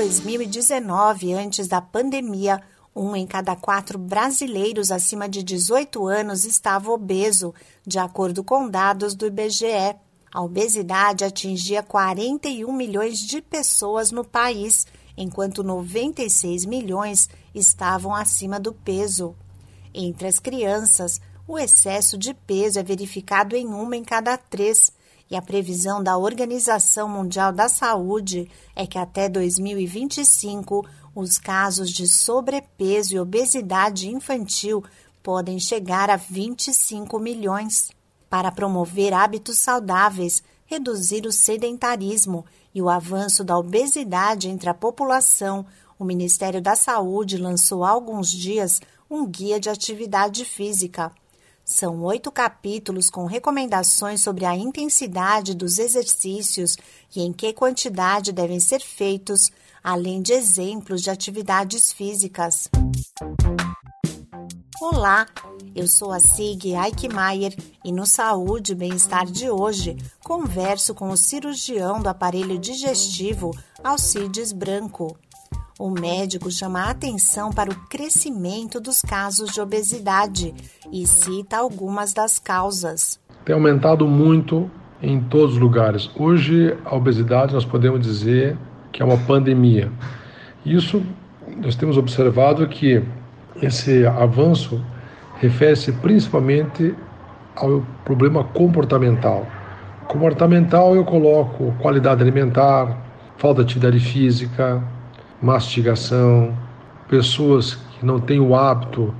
2019, antes da pandemia, um em cada quatro brasileiros acima de 18 anos estava obeso, de acordo com dados do IBGE. A obesidade atingia 41 milhões de pessoas no país, enquanto 96 milhões estavam acima do peso. Entre as crianças, o excesso de peso é verificado em uma em cada três, e a previsão da Organização Mundial da Saúde é que até 2025 os casos de sobrepeso e obesidade infantil podem chegar a 25 milhões para promover hábitos saudáveis, reduzir o sedentarismo e o avanço da obesidade entre a população, o Ministério da Saúde lançou há alguns dias um guia de atividade física. São oito capítulos com recomendações sobre a intensidade dos exercícios e em que quantidade devem ser feitos, além de exemplos de atividades físicas. Olá, eu sou a Sig Eichmeier e no Saúde e Bem-Estar de hoje converso com o cirurgião do aparelho digestivo Alcides Branco. O médico chama a atenção para o crescimento dos casos de obesidade e cita algumas das causas. Tem aumentado muito em todos os lugares. Hoje, a obesidade nós podemos dizer que é uma pandemia. Isso nós temos observado que esse avanço refere-se principalmente ao problema comportamental. Comportamental eu coloco qualidade alimentar, falta de atividade física, mastigação, pessoas que não têm o hábito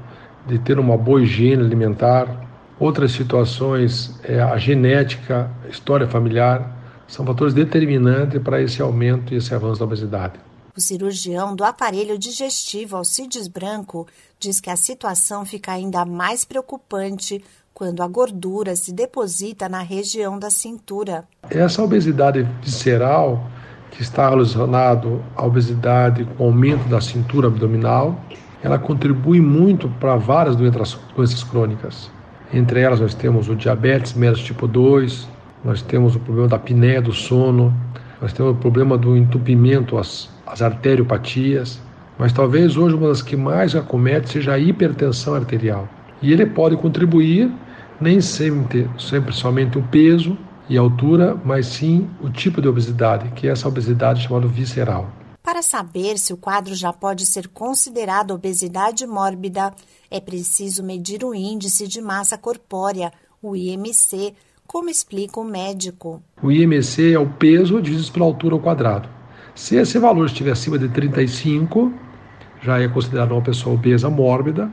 de ter uma boa higiene alimentar. Outras situações é a genética, a história familiar, são fatores determinantes para esse aumento e esse avanço da obesidade. O cirurgião do aparelho digestivo Alcides Branco diz que a situação fica ainda mais preocupante quando a gordura se deposita na região da cintura. Essa obesidade visceral, que está relacionado à obesidade com aumento da cintura abdominal, ela contribui muito para várias doenças, doenças crônicas. Entre elas nós temos o diabetes mellitus tipo 2, nós temos o problema da apneia do sono, nós temos o problema do entupimento, as, as arteriopatias, mas talvez hoje uma das que mais acomete seja a hipertensão arterial. E ele pode contribuir nem sempre, sempre somente o peso e altura, mas sim o tipo de obesidade, que é essa obesidade chamada visceral. Para saber se o quadro já pode ser considerado obesidade mórbida, é preciso medir o índice de massa corpórea, o IMC, como explica o médico. O IMC é o peso dividido pela altura ao quadrado. Se esse valor estiver acima de 35, já é considerado uma pessoa obesa mórbida,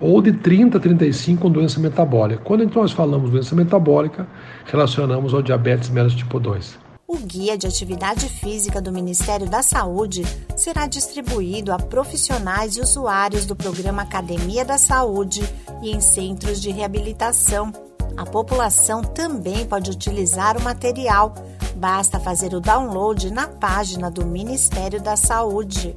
ou de 30 a 35 com doença metabólica. Quando então nós falamos doença metabólica, relacionamos ao diabetes mellitus tipo 2. O guia de atividade física do Ministério da Saúde será distribuído a profissionais e usuários do programa Academia da Saúde e em centros de reabilitação a população também pode utilizar o material. Basta fazer o download na página do Ministério da Saúde.